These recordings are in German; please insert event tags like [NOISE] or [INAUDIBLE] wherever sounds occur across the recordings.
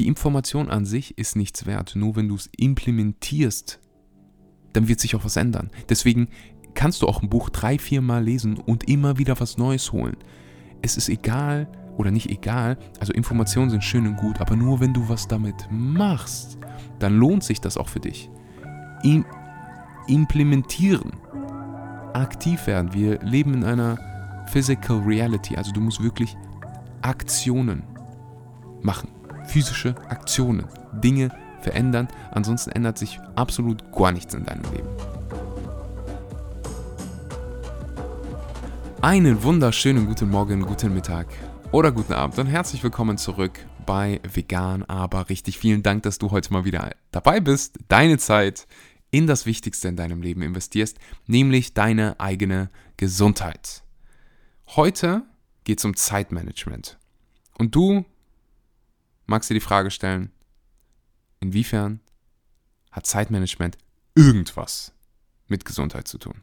die Information an sich ist nichts wert. Nur wenn du es implementierst, dann wird sich auch was ändern. Deswegen kannst du auch ein Buch drei, vier Mal lesen und immer wieder was Neues holen. Es ist egal oder nicht egal, also Informationen sind schön und gut, aber nur wenn du was damit machst, dann lohnt sich das auch für dich. Im implementieren, aktiv werden. Wir leben in einer Physical Reality, also du musst wirklich Aktionen machen, physische Aktionen, Dinge verändern, ansonsten ändert sich absolut gar nichts in deinem Leben. Einen wunderschönen guten Morgen, guten Mittag oder guten Abend und herzlich willkommen zurück bei Vegan, aber richtig. Vielen Dank, dass du heute mal wieder dabei bist, deine Zeit in das Wichtigste in deinem Leben investierst, nämlich deine eigene Gesundheit. Heute geht es um Zeitmanagement. Und du magst dir die Frage stellen, inwiefern hat Zeitmanagement irgendwas mit Gesundheit zu tun?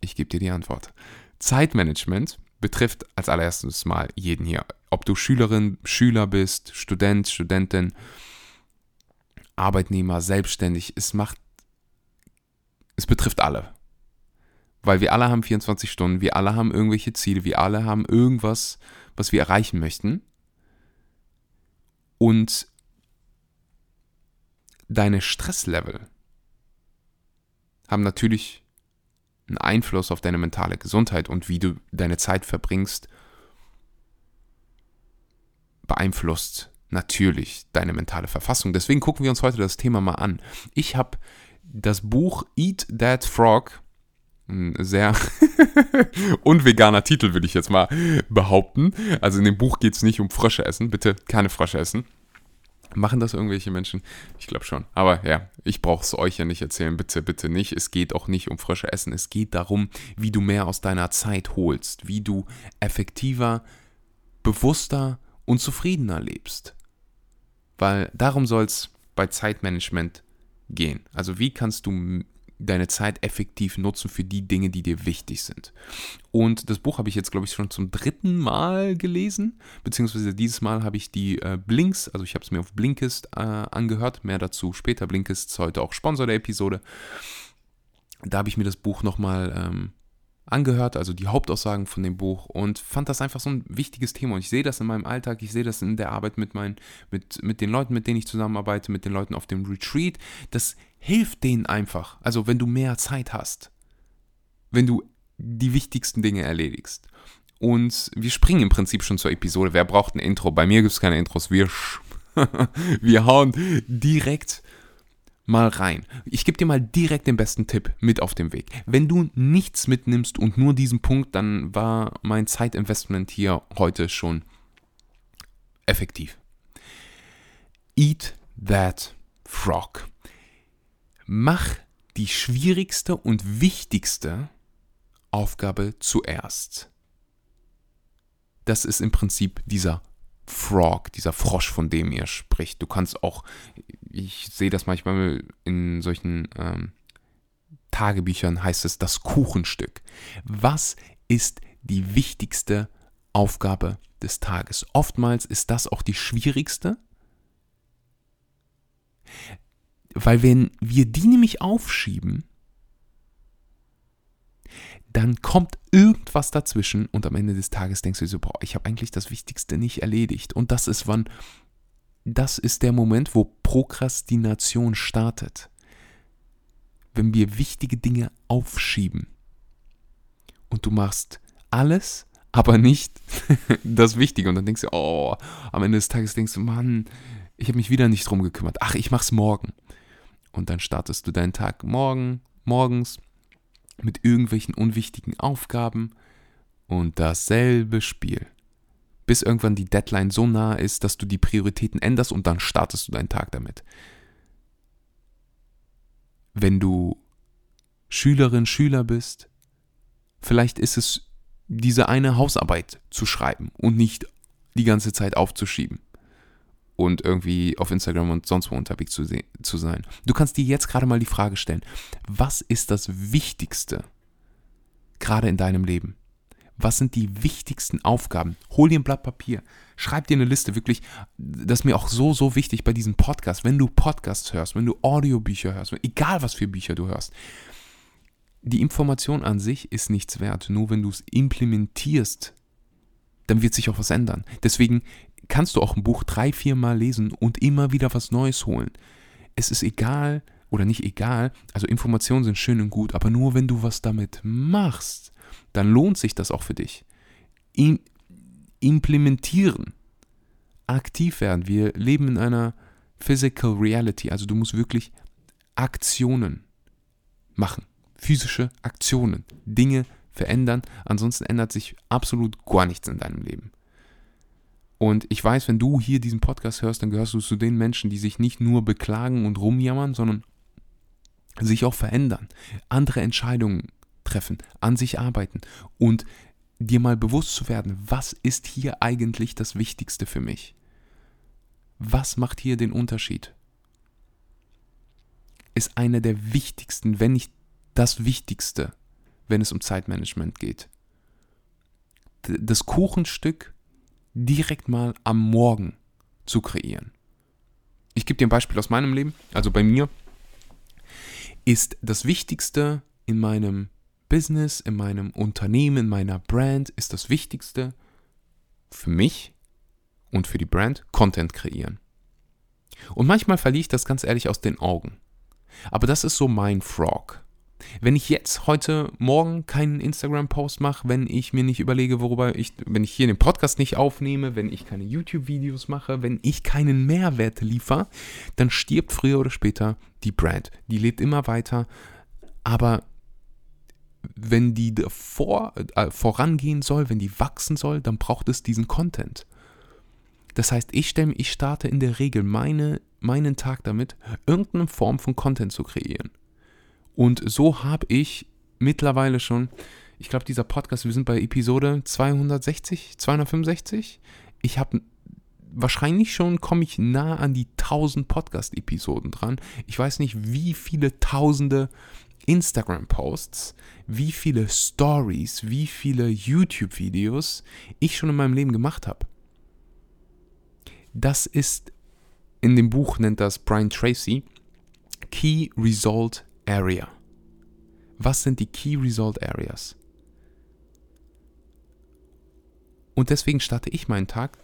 Ich gebe dir die Antwort. Zeitmanagement betrifft als allererstes mal jeden hier. Ob du Schülerin, Schüler bist, Student, Studentin, Arbeitnehmer, selbstständig, es macht, es betrifft alle. Weil wir alle haben 24 Stunden, wir alle haben irgendwelche Ziele, wir alle haben irgendwas, was wir erreichen möchten. Und deine Stresslevel haben natürlich einen Einfluss auf deine mentale Gesundheit und wie du deine Zeit verbringst, beeinflusst natürlich deine mentale Verfassung. Deswegen gucken wir uns heute das Thema mal an. Ich habe das Buch Eat That Frog, ein sehr [LAUGHS] unveganer Titel würde ich jetzt mal behaupten. Also in dem Buch geht es nicht um Frösche essen, bitte keine Frösche essen. Machen das irgendwelche Menschen? Ich glaube schon. Aber ja, ich brauche es euch ja nicht erzählen. Bitte, bitte nicht. Es geht auch nicht um frische Essen. Es geht darum, wie du mehr aus deiner Zeit holst, wie du effektiver, bewusster und zufriedener lebst. Weil darum soll es bei Zeitmanagement gehen. Also wie kannst du deine Zeit effektiv nutzen für die Dinge, die dir wichtig sind. Und das Buch habe ich jetzt, glaube ich, schon zum dritten Mal gelesen, beziehungsweise dieses Mal habe ich die äh, Blinks, also ich habe es mir auf Blinkist äh, angehört, mehr dazu später. Blinkist ist heute auch Sponsor der Episode. Da habe ich mir das Buch nochmal ähm, angehört, also die Hauptaussagen von dem Buch und fand das einfach so ein wichtiges Thema. Und ich sehe das in meinem Alltag, ich sehe das in der Arbeit mit meinen, mit, mit den Leuten, mit denen ich zusammenarbeite, mit den Leuten auf dem Retreat. Das hilft denen einfach. Also wenn du mehr Zeit hast, wenn du die wichtigsten Dinge erledigst. Und wir springen im Prinzip schon zur Episode. Wer braucht ein Intro? Bei mir gibt es keine Intros. Wir, [LAUGHS] wir hauen direkt mal rein. Ich gebe dir mal direkt den besten Tipp mit auf den Weg. Wenn du nichts mitnimmst und nur diesen Punkt, dann war mein Zeitinvestment hier heute schon effektiv. Eat that frog. Mach die schwierigste und wichtigste Aufgabe zuerst. Das ist im Prinzip dieser Frog, dieser Frosch, von dem ihr spricht. Du kannst auch, ich sehe das manchmal in solchen ähm, Tagebüchern, heißt es das Kuchenstück. Was ist die wichtigste Aufgabe des Tages? Oftmals ist das auch die schwierigste, weil wenn wir die nämlich aufschieben, dann kommt irgendwas dazwischen und am Ende des Tages denkst du so, boah, ich habe eigentlich das Wichtigste nicht erledigt. Und das ist wann, das ist der Moment, wo Prokrastination startet. Wenn wir wichtige Dinge aufschieben und du machst alles, aber nicht [LAUGHS] das Wichtige und dann denkst du, oh, am Ende des Tages denkst du, Mann, ich habe mich wieder nicht drum gekümmert. Ach, ich mach's morgen. Und dann startest du deinen Tag morgen, morgens mit irgendwelchen unwichtigen Aufgaben und dasselbe Spiel. Bis irgendwann die Deadline so nah ist, dass du die Prioritäten änderst und dann startest du deinen Tag damit. Wenn du Schülerin, Schüler bist, vielleicht ist es diese eine Hausarbeit zu schreiben und nicht die ganze Zeit aufzuschieben und irgendwie auf Instagram und sonst wo unterwegs zu, zu sein. Du kannst dir jetzt gerade mal die Frage stellen, was ist das Wichtigste gerade in deinem Leben? Was sind die wichtigsten Aufgaben? Hol dir ein Blatt Papier, schreib dir eine Liste, wirklich, das ist mir auch so, so wichtig bei diesem Podcast. Wenn du Podcasts hörst, wenn du Audiobücher hörst, egal was für Bücher du hörst, die Information an sich ist nichts wert. Nur wenn du es implementierst, dann wird sich auch was ändern. Deswegen kannst du auch ein Buch drei, vier Mal lesen und immer wieder was Neues holen. Es ist egal oder nicht egal, also Informationen sind schön und gut, aber nur wenn du was damit machst, dann lohnt sich das auch für dich. Im implementieren, aktiv werden. Wir leben in einer Physical Reality, also du musst wirklich Aktionen machen physische Aktionen, Dinge verändern, ansonsten ändert sich absolut gar nichts in deinem Leben. Und ich weiß, wenn du hier diesen Podcast hörst, dann gehörst du zu den Menschen, die sich nicht nur beklagen und rumjammern, sondern sich auch verändern, andere Entscheidungen treffen, an sich arbeiten und dir mal bewusst zu werden, was ist hier eigentlich das Wichtigste für mich? Was macht hier den Unterschied? Ist einer der wichtigsten, wenn nicht das Wichtigste, wenn es um Zeitmanagement geht. Das Kuchenstück direkt mal am Morgen zu kreieren. Ich gebe dir ein Beispiel aus meinem Leben. Also bei mir ist das Wichtigste in meinem Business, in meinem Unternehmen, in meiner Brand, ist das Wichtigste für mich und für die Brand Content kreieren. Und manchmal verliere ich das ganz ehrlich aus den Augen. Aber das ist so mein Frog. Wenn ich jetzt heute Morgen keinen Instagram-Post mache, wenn ich mir nicht überlege, worüber ich, wenn ich hier den Podcast nicht aufnehme, wenn ich keine YouTube-Videos mache, wenn ich keinen Mehrwert liefere, dann stirbt früher oder später die Brand. Die lebt immer weiter, aber wenn die vor, äh, vorangehen soll, wenn die wachsen soll, dann braucht es diesen Content. Das heißt, ich, stelle, ich starte in der Regel meine, meinen Tag damit, irgendeine Form von Content zu kreieren. Und so habe ich mittlerweile schon, ich glaube, dieser Podcast, wir sind bei Episode 260, 265. Ich habe wahrscheinlich schon, komme ich nah an die 1000 Podcast-Episoden dran. Ich weiß nicht, wie viele tausende Instagram-Posts, wie viele Stories, wie viele YouTube-Videos ich schon in meinem Leben gemacht habe. Das ist, in dem Buch nennt das Brian Tracy, Key Result Area. Was sind die Key Result Areas? Und deswegen starte ich meinen Tag.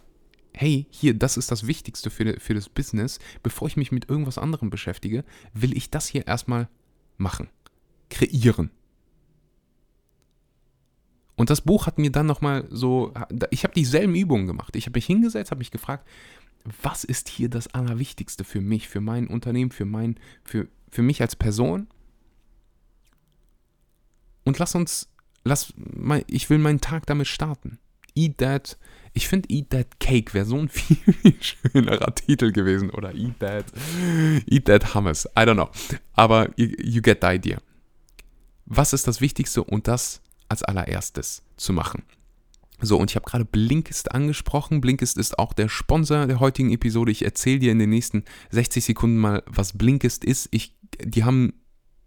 Hey, hier, das ist das Wichtigste für, für das Business. Bevor ich mich mit irgendwas anderem beschäftige, will ich das hier erstmal machen. Kreieren. Und das Buch hat mir dann nochmal so, ich habe dieselben Übungen gemacht. Ich habe mich hingesetzt, habe mich gefragt, was ist hier das Allerwichtigste für mich, für mein Unternehmen, für, mein, für, für mich als Person? Und lass uns, lass, ich will meinen Tag damit starten. Eat That, ich finde Eat That Cake wäre so ein [LAUGHS] viel, viel schönerer Titel gewesen. Oder Eat That, Eat That Hummus, I don't know. Aber you, you get the idea. Was ist das Wichtigste und das als allererstes zu machen? So, und ich habe gerade Blinkist angesprochen. Blinkist ist auch der Sponsor der heutigen Episode. Ich erzähle dir in den nächsten 60 Sekunden mal, was Blinkist ist. Ich, die haben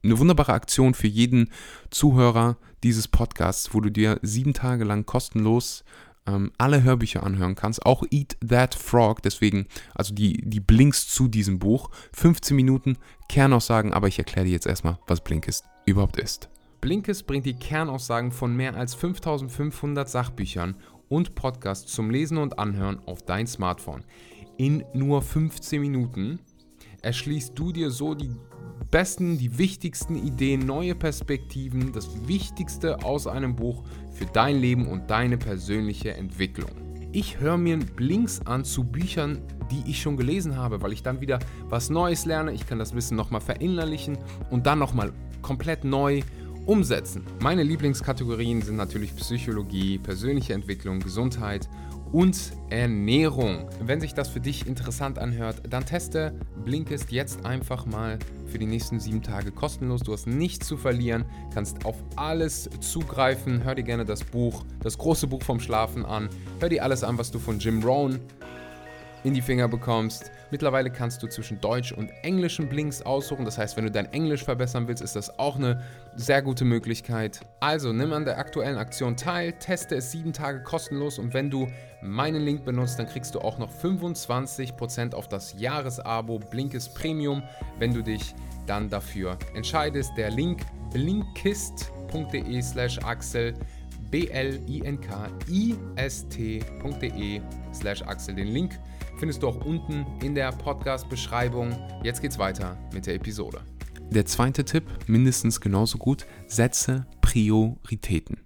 eine wunderbare Aktion für jeden Zuhörer dieses Podcasts, wo du dir sieben Tage lang kostenlos ähm, alle Hörbücher anhören kannst, auch Eat That Frog, deswegen, also die, die Blinks zu diesem Buch, 15 Minuten Kernaussagen, aber ich erkläre dir jetzt erstmal, was Blinkist überhaupt ist. Blinkist bringt die Kernaussagen von mehr als 5500 Sachbüchern und Podcasts zum Lesen und Anhören auf dein Smartphone. In nur 15 Minuten erschließt du dir so die besten, die wichtigsten Ideen, neue Perspektiven, das Wichtigste aus einem Buch für dein Leben und deine persönliche Entwicklung. Ich höre mir Blinks an zu Büchern, die ich schon gelesen habe, weil ich dann wieder was Neues lerne. Ich kann das Wissen nochmal verinnerlichen und dann nochmal komplett neu umsetzen. Meine Lieblingskategorien sind natürlich Psychologie, persönliche Entwicklung, Gesundheit und Ernährung. Wenn sich das für dich interessant anhört, dann teste Blinkist jetzt einfach mal für die nächsten sieben Tage kostenlos. Du hast nichts zu verlieren, kannst auf alles zugreifen. Hör dir gerne das Buch, das große Buch vom Schlafen an. Hör dir alles an, was du von Jim Rohn in die Finger bekommst. Mittlerweile kannst du zwischen Deutsch und englischen Blinks aussuchen. Das heißt, wenn du dein Englisch verbessern willst, ist das auch eine sehr gute Möglichkeit. Also nimm an der aktuellen Aktion teil, teste es sieben Tage kostenlos und wenn du meinen Link benutzt, dann kriegst du auch noch 25% auf das Jahresabo Blinkist Premium, wenn du dich dann dafür entscheidest. Der Link blinkist.de slash Axel b-l-i-n-k-i-s-t.de slash Axel. Den Link findest du auch unten in der Podcast-Beschreibung. Jetzt geht's weiter mit der Episode. Der zweite Tipp, mindestens genauso gut, setze Prioritäten.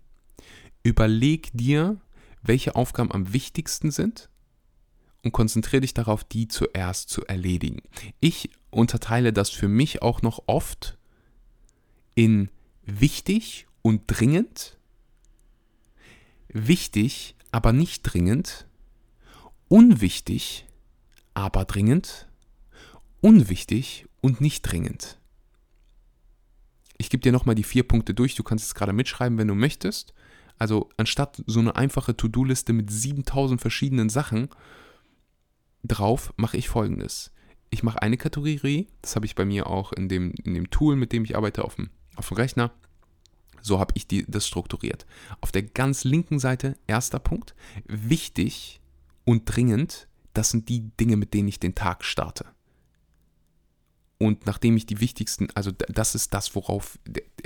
Überleg dir, welche Aufgaben am wichtigsten sind und konzentriere dich darauf, die zuerst zu erledigen. Ich unterteile das für mich auch noch oft in wichtig und dringend, wichtig, aber nicht dringend, unwichtig, aber dringend, unwichtig und nicht dringend. Ich gebe dir nochmal die vier Punkte durch, du kannst es gerade mitschreiben, wenn du möchtest. Also anstatt so eine einfache To-Do-Liste mit 7000 verschiedenen Sachen drauf, mache ich folgendes. Ich mache eine Kategorie, das habe ich bei mir auch in dem, in dem Tool, mit dem ich arbeite auf dem, auf dem Rechner. So habe ich die, das strukturiert. Auf der ganz linken Seite, erster Punkt, wichtig und dringend, das sind die Dinge, mit denen ich den Tag starte. Und nachdem ich die wichtigsten, also das ist das, worauf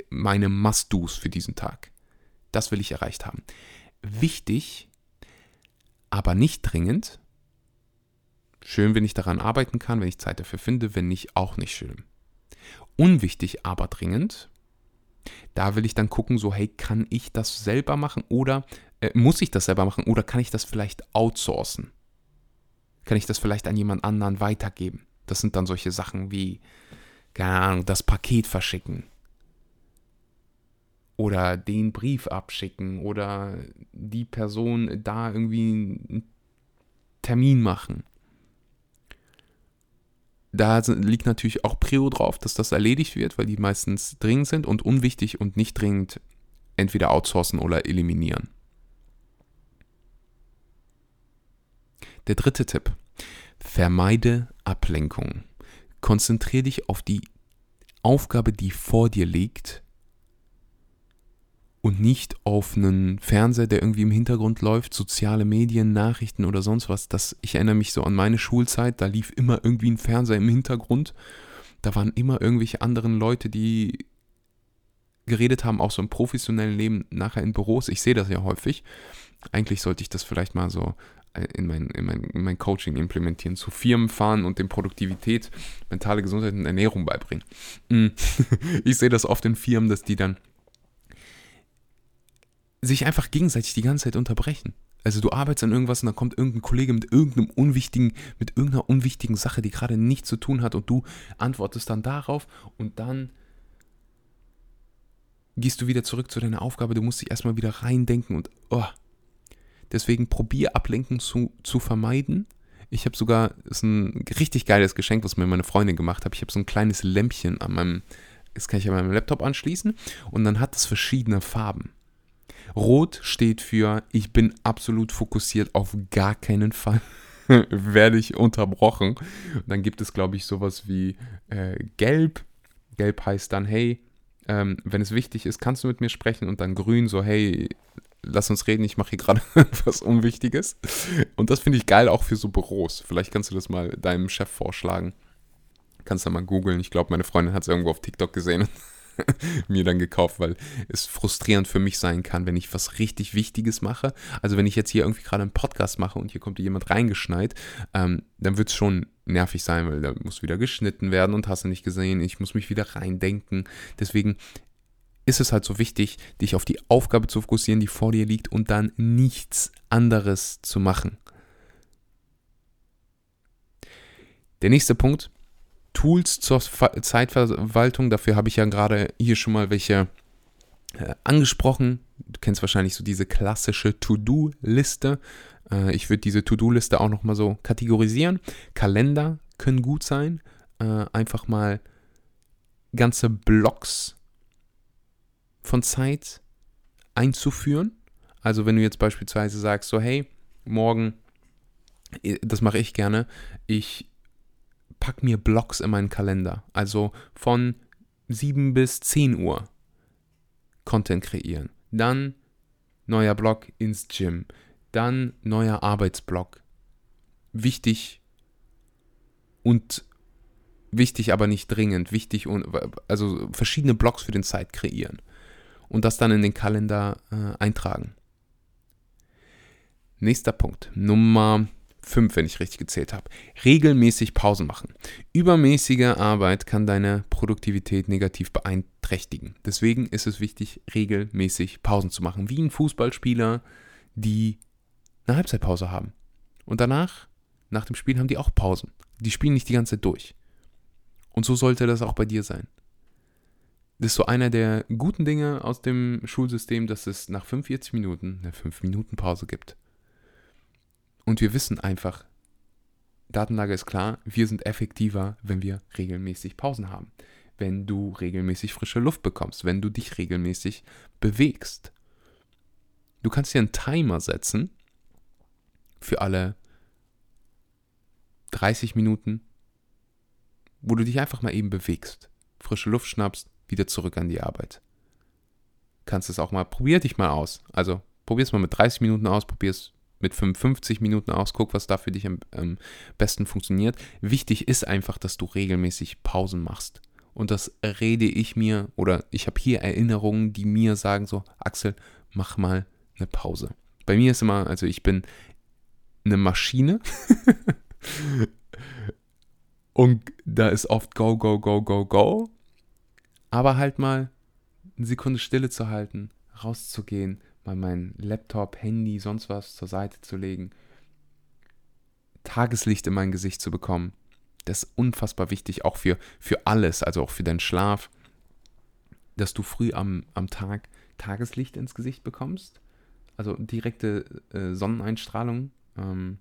meine Must-Dos für diesen Tag. Das will ich erreicht haben. Wichtig, aber nicht dringend. Schön, wenn ich daran arbeiten kann, wenn ich Zeit dafür finde, wenn nicht, auch nicht schön. Unwichtig, aber dringend. Da will ich dann gucken, so, hey, kann ich das selber machen oder muss ich das selber machen oder kann ich das vielleicht outsourcen? Kann ich das vielleicht an jemand anderen weitergeben? Das sind dann solche Sachen wie, keine Ahnung, das Paket verschicken. Oder den Brief abschicken oder die Person da irgendwie einen Termin machen. Da liegt natürlich auch Prio drauf, dass das erledigt wird, weil die meistens dringend sind und unwichtig und nicht dringend entweder outsourcen oder eliminieren. Der dritte Tipp. Vermeide Ablenkung. Konzentriere dich auf die Aufgabe, die vor dir liegt und nicht auf einen Fernseher, der irgendwie im Hintergrund läuft, soziale Medien, Nachrichten oder sonst was. Das, ich erinnere mich so an meine Schulzeit, da lief immer irgendwie ein Fernseher im Hintergrund. Da waren immer irgendwelche anderen Leute, die geredet haben, auch so im professionellen Leben, nachher in Büros. Ich sehe das ja häufig. Eigentlich sollte ich das vielleicht mal so äh, in mein, in, mein, in mein Coaching implementieren, zu Firmen fahren und dem Produktivität, mentale Gesundheit und Ernährung beibringen. Mm. [LAUGHS] ich sehe das oft in Firmen, dass die dann sich einfach gegenseitig die ganze Zeit unterbrechen. Also du arbeitest an irgendwas und dann kommt irgendein Kollege mit irgendeinem unwichtigen, mit irgendeiner unwichtigen Sache, die gerade nichts zu tun hat und du antwortest dann darauf und dann gehst du wieder zurück zu deiner Aufgabe, du musst dich erstmal wieder reindenken und oh. Deswegen probier Ablenken zu, zu vermeiden. Ich habe sogar, ist ein richtig geiles Geschenk, was mir meine Freundin gemacht hat. Ich habe so ein kleines Lämpchen an meinem, das kann ich an meinem Laptop anschließen und dann hat es verschiedene Farben. Rot steht für, ich bin absolut fokussiert, auf gar keinen Fall [LAUGHS] werde ich unterbrochen. Und dann gibt es, glaube ich, sowas wie äh, Gelb. Gelb heißt dann, hey, ähm, wenn es wichtig ist, kannst du mit mir sprechen. Und dann Grün, so, hey, lass uns reden, ich mache hier gerade [LAUGHS] was Unwichtiges. Und das finde ich geil auch für so Büros. Vielleicht kannst du das mal deinem Chef vorschlagen. Kannst du mal googeln. Ich glaube, meine Freundin hat es irgendwo auf TikTok gesehen [LAUGHS] [LAUGHS] mir dann gekauft, weil es frustrierend für mich sein kann, wenn ich was richtig Wichtiges mache. Also wenn ich jetzt hier irgendwie gerade einen Podcast mache und hier kommt jemand reingeschneit, ähm, dann wird es schon nervig sein, weil da muss wieder geschnitten werden und hast du nicht gesehen, ich muss mich wieder reindenken. Deswegen ist es halt so wichtig, dich auf die Aufgabe zu fokussieren, die vor dir liegt und dann nichts anderes zu machen. Der nächste Punkt, Tools zur Zeitverwaltung. Dafür habe ich ja gerade hier schon mal welche äh, angesprochen. Du kennst wahrscheinlich so diese klassische To-Do-Liste. Äh, ich würde diese To-Do-Liste auch nochmal so kategorisieren. Kalender können gut sein. Äh, einfach mal ganze Blocks von Zeit einzuführen. Also wenn du jetzt beispielsweise sagst, so hey, morgen das mache ich gerne, ich packe mir Blocks in meinen Kalender. Also von 7 bis 10 Uhr Content kreieren. Dann neuer Blog ins Gym. Dann neuer Arbeitsblock. Wichtig und wichtig, aber nicht dringend. Wichtig und also verschiedene Blogs für den Zeit kreieren und das dann in den Kalender äh, eintragen. Nächster Punkt, Nummer 5, wenn ich richtig gezählt habe. Regelmäßig Pausen machen. Übermäßige Arbeit kann deine Produktivität negativ beeinträchtigen. Deswegen ist es wichtig, regelmäßig Pausen zu machen. Wie ein Fußballspieler, die eine Halbzeitpause haben. Und danach, nach dem Spiel, haben die auch Pausen. Die spielen nicht die ganze Zeit durch. Und so sollte das auch bei dir sein. Das ist so einer der guten Dinge aus dem Schulsystem, dass es nach 45 Minuten eine 5-Minuten-Pause gibt. Und wir wissen einfach, Datenlage ist klar, wir sind effektiver, wenn wir regelmäßig Pausen haben. Wenn du regelmäßig frische Luft bekommst, wenn du dich regelmäßig bewegst. Du kannst dir einen Timer setzen für alle 30 Minuten, wo du dich einfach mal eben bewegst, frische Luft schnappst, wieder zurück an die Arbeit. Kannst es auch mal, probier dich mal aus. Also probier es mal mit 30 Minuten aus, probier es mit 55 Minuten aus, guck, was da für dich am ähm, besten funktioniert. Wichtig ist einfach, dass du regelmäßig Pausen machst. Und das rede ich mir oder ich habe hier Erinnerungen, die mir sagen so, Axel, mach mal eine Pause. Bei mir ist immer, also ich bin eine Maschine [LAUGHS] und da ist oft go, go, go, go, go. Aber halt mal eine Sekunde Stille zu halten, rauszugehen, mal mein Laptop, Handy, sonst was zur Seite zu legen, Tageslicht in mein Gesicht zu bekommen. Das ist unfassbar wichtig, auch für, für alles, also auch für deinen Schlaf, dass du früh am, am Tag Tageslicht ins Gesicht bekommst. Also direkte äh, Sonneneinstrahlung ähm,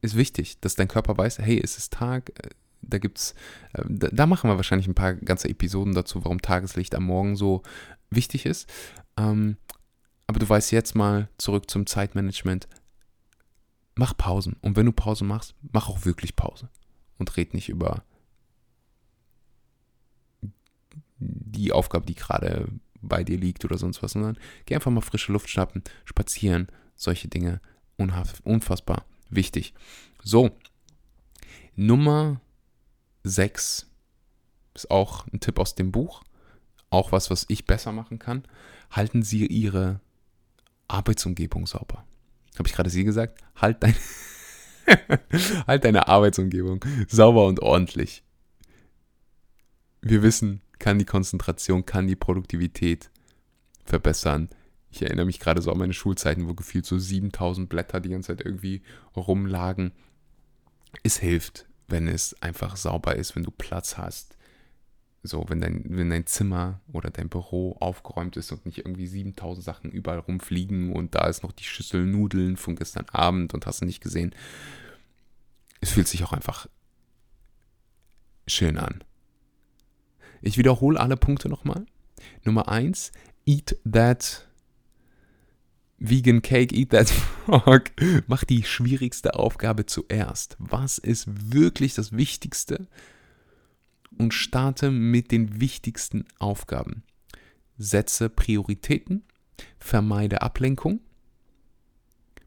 ist wichtig, dass dein Körper weiß, hey, es ist Tag, äh, da gibt's, äh, da, da, machen wir wahrscheinlich ein paar ganze Episoden dazu, warum Tageslicht am Morgen so wichtig ist. Ähm, aber du weißt jetzt mal zurück zum Zeitmanagement. Mach Pausen. Und wenn du Pause machst, mach auch wirklich Pause. Und red nicht über die Aufgabe, die gerade bei dir liegt oder sonst was, sondern geh einfach mal frische Luft schnappen, spazieren, solche Dinge. Unfassbar wichtig. So, Nummer 6 ist auch ein Tipp aus dem Buch auch was, was ich besser machen kann, halten Sie Ihre Arbeitsumgebung sauber. Habe ich gerade Sie gesagt? Halt, dein [LAUGHS] halt deine Arbeitsumgebung sauber und ordentlich. Wir wissen, kann die Konzentration, kann die Produktivität verbessern. Ich erinnere mich gerade so an meine Schulzeiten, wo gefühlt so 7000 Blätter die ganze Zeit irgendwie rumlagen. Es hilft, wenn es einfach sauber ist, wenn du Platz hast, so, wenn dein, wenn dein Zimmer oder dein Büro aufgeräumt ist und nicht irgendwie 7000 Sachen überall rumfliegen und da ist noch die Schüssel Nudeln von gestern Abend und hast du nicht gesehen. Es fühlt sich auch einfach schön an. Ich wiederhole alle Punkte nochmal. Nummer 1, eat that vegan cake, eat that frog. [LAUGHS] Mach die schwierigste Aufgabe zuerst. Was ist wirklich das Wichtigste? und starte mit den wichtigsten Aufgaben. Setze Prioritäten, vermeide Ablenkung,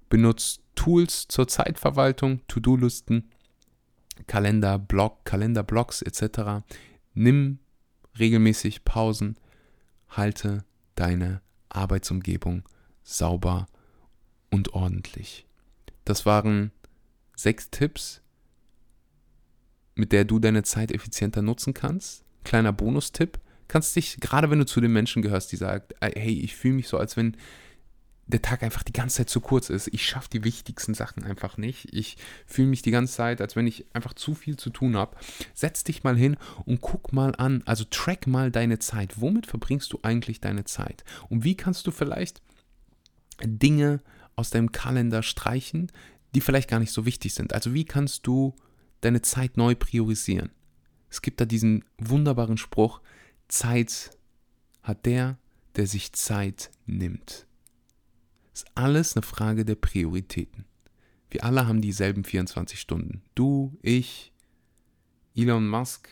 benutze Tools zur Zeitverwaltung, To-Do-Listen, Kalender, Blog, Kalenderblocks etc. Nimm regelmäßig Pausen, halte deine Arbeitsumgebung sauber und ordentlich. Das waren sechs Tipps, mit der du deine Zeit effizienter nutzen kannst. Kleiner Bonustipp. Kannst dich, gerade wenn du zu den Menschen gehörst, die sagt, hey, ich fühle mich so, als wenn der Tag einfach die ganze Zeit zu kurz ist. Ich schaffe die wichtigsten Sachen einfach nicht. Ich fühle mich die ganze Zeit, als wenn ich einfach zu viel zu tun habe. Setz dich mal hin und guck mal an, also track mal deine Zeit. Womit verbringst du eigentlich deine Zeit? Und wie kannst du vielleicht Dinge aus deinem Kalender streichen, die vielleicht gar nicht so wichtig sind? Also wie kannst du deine Zeit neu priorisieren. Es gibt da diesen wunderbaren Spruch, Zeit hat der, der sich Zeit nimmt. Ist alles eine Frage der Prioritäten. Wir alle haben dieselben 24 Stunden. Du, ich, Elon Musk,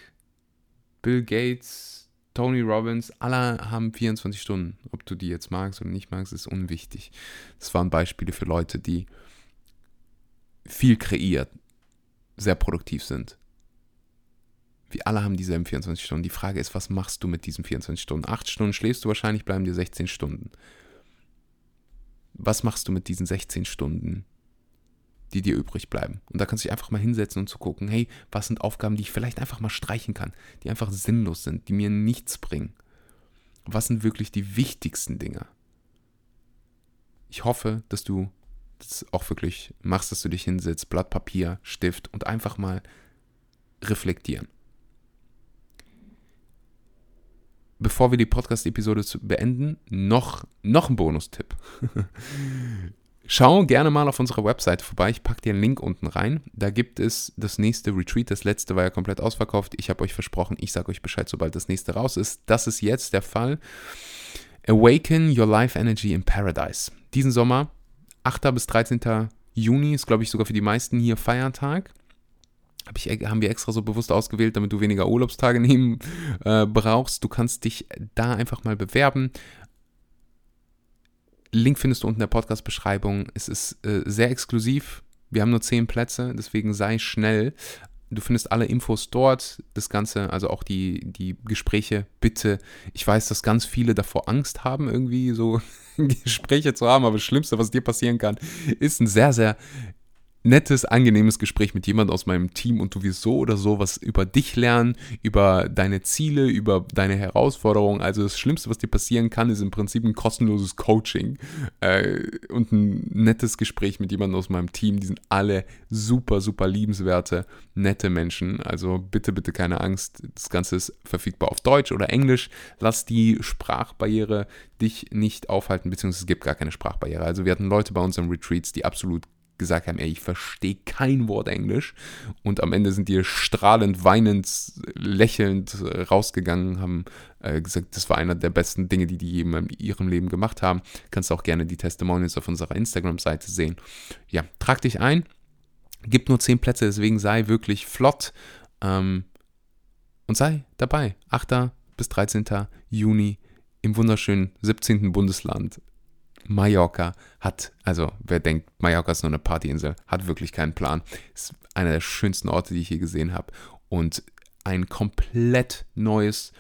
Bill Gates, Tony Robbins, alle haben 24 Stunden. Ob du die jetzt magst oder nicht magst, ist unwichtig. Das waren Beispiele für Leute, die viel kreiert, sehr produktiv sind. Wir alle haben dieselben 24 Stunden. Die Frage ist, was machst du mit diesen 24 Stunden? Acht Stunden schläfst du wahrscheinlich, bleiben dir 16 Stunden. Was machst du mit diesen 16 Stunden, die dir übrig bleiben? Und da kannst du dich einfach mal hinsetzen und zu gucken, hey, was sind Aufgaben, die ich vielleicht einfach mal streichen kann, die einfach sinnlos sind, die mir nichts bringen? Was sind wirklich die wichtigsten Dinge? Ich hoffe, dass du das auch wirklich machst, dass du dich hinsetzt, Blatt Papier, Stift und einfach mal reflektieren. bevor wir die Podcast-Episode beenden, noch, noch ein Bonustipp. [LAUGHS] Schau gerne mal auf unserer Webseite vorbei. Ich packe dir einen Link unten rein. Da gibt es das nächste Retreat. Das letzte war ja komplett ausverkauft. Ich habe euch versprochen, ich sage euch Bescheid, sobald das nächste raus ist. Das ist jetzt der Fall. Awaken Your Life Energy in Paradise. Diesen Sommer, 8. bis 13. Juni, ist glaube ich sogar für die meisten hier Feiertag hab ich, haben wir extra so bewusst ausgewählt, damit du weniger Urlaubstage [LAUGHS] nehmen äh, brauchst. Du kannst dich da einfach mal bewerben. Link findest du unten in der Podcast-Beschreibung. Es ist äh, sehr exklusiv. Wir haben nur 10 Plätze, deswegen sei schnell. Du findest alle Infos dort, das Ganze, also auch die, die Gespräche, bitte. Ich weiß, dass ganz viele davor Angst haben, irgendwie so [LAUGHS] Gespräche zu haben, aber das Schlimmste, was dir passieren kann, ist ein sehr, sehr nettes, angenehmes Gespräch mit jemand aus meinem Team und du wirst so oder so was über dich lernen, über deine Ziele, über deine Herausforderungen. Also das Schlimmste, was dir passieren kann, ist im Prinzip ein kostenloses Coaching äh, und ein nettes Gespräch mit jemandem aus meinem Team. Die sind alle super, super liebenswerte, nette Menschen. Also bitte, bitte keine Angst. Das Ganze ist verfügbar auf Deutsch oder Englisch. Lass die Sprachbarriere dich nicht aufhalten, beziehungsweise es gibt gar keine Sprachbarriere. Also wir hatten Leute bei unseren Retreats, die absolut gesagt haben, ey, ich verstehe kein Wort Englisch. Und am Ende sind die strahlend, weinend, lächelnd rausgegangen, haben äh, gesagt, das war einer der besten Dinge, die die in ihrem Leben gemacht haben. Kannst auch gerne die Testimonials auf unserer Instagram-Seite sehen. Ja, trag dich ein. Gibt nur 10 Plätze, deswegen sei wirklich flott ähm, und sei dabei. 8. bis 13. Juni im wunderschönen 17. Bundesland Mallorca hat, also wer denkt, Mallorca ist nur eine Partyinsel, hat wirklich keinen Plan. Ist einer der schönsten Orte, die ich je gesehen habe. Und ein komplett neues,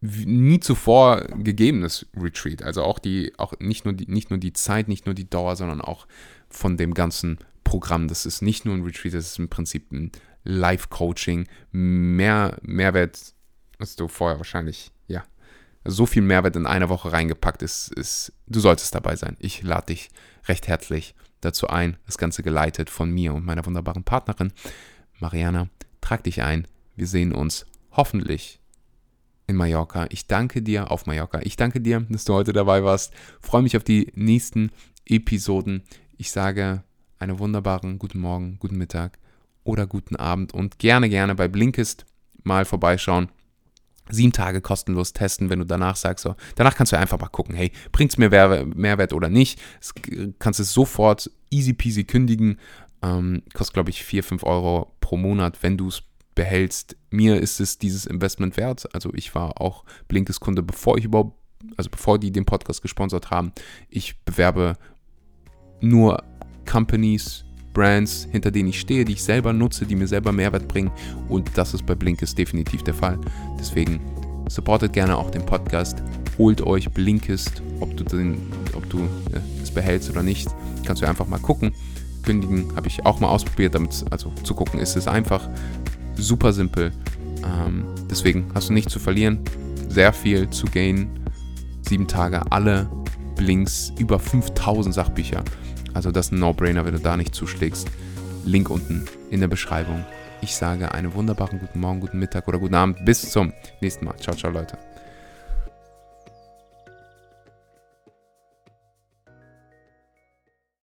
nie zuvor gegebenes Retreat. Also auch die, auch nicht nur die, nicht nur die Zeit, nicht nur die Dauer, sondern auch von dem ganzen Programm. Das ist nicht nur ein Retreat, das ist im Prinzip ein Live-Coaching. Mehr Mehrwert, als du vorher wahrscheinlich so viel Mehrwert in einer Woche reingepackt ist, ist, du solltest dabei sein. Ich lade dich recht herzlich dazu ein. Das Ganze geleitet von mir und meiner wunderbaren Partnerin Mariana. Trag dich ein. Wir sehen uns hoffentlich in Mallorca. Ich danke dir auf Mallorca. Ich danke dir, dass du heute dabei warst. Freue mich auf die nächsten Episoden. Ich sage einen wunderbaren guten Morgen, guten Mittag oder guten Abend und gerne, gerne bei Blinkist mal vorbeischauen sieben Tage kostenlos testen, wenn du danach sagst, so, danach kannst du einfach mal gucken, hey, bringt es mir Mehrwert oder nicht. Das kannst es sofort easy peasy kündigen. Ähm, kostet, glaube ich, 4, 5 Euro pro Monat, wenn du es behältst. Mir ist es dieses Investment wert. Also ich war auch Blinkes Kunde, bevor ich überhaupt, also bevor die den Podcast gesponsert haben. Ich bewerbe nur Companies, Brands, hinter denen ich stehe, die ich selber nutze, die mir selber Mehrwert bringen. Und das ist bei Blinkist definitiv der Fall. Deswegen supportet gerne auch den Podcast. Holt euch Blinkist, ob du, den, ob du äh, es behältst oder nicht. Kannst du einfach mal gucken. Kündigen habe ich auch mal ausprobiert, damit also zu gucken, ist es einfach super simpel. Ähm, deswegen hast du nichts zu verlieren, sehr viel zu gainen. Sieben Tage, alle Blinks, über 5000 Sachbücher. Also das ist ein No-Brainer, wenn du da nicht zuschlägst. Link unten in der Beschreibung. Ich sage einen wunderbaren guten Morgen, guten Mittag oder guten Abend. Bis zum nächsten Mal. Ciao, ciao, Leute.